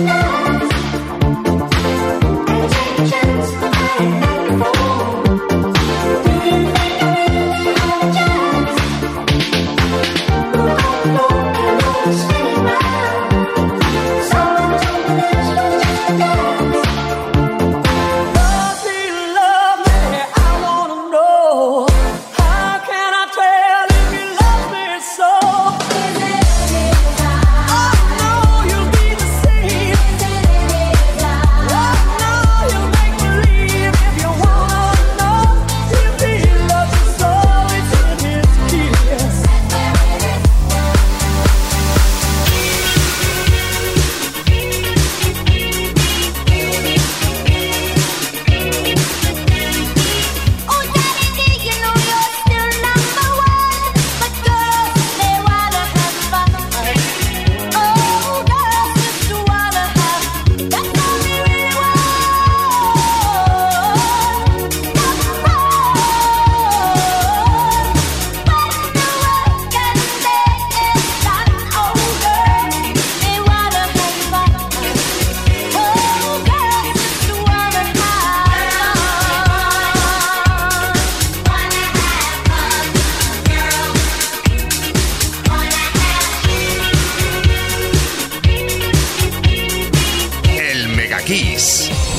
oh peace.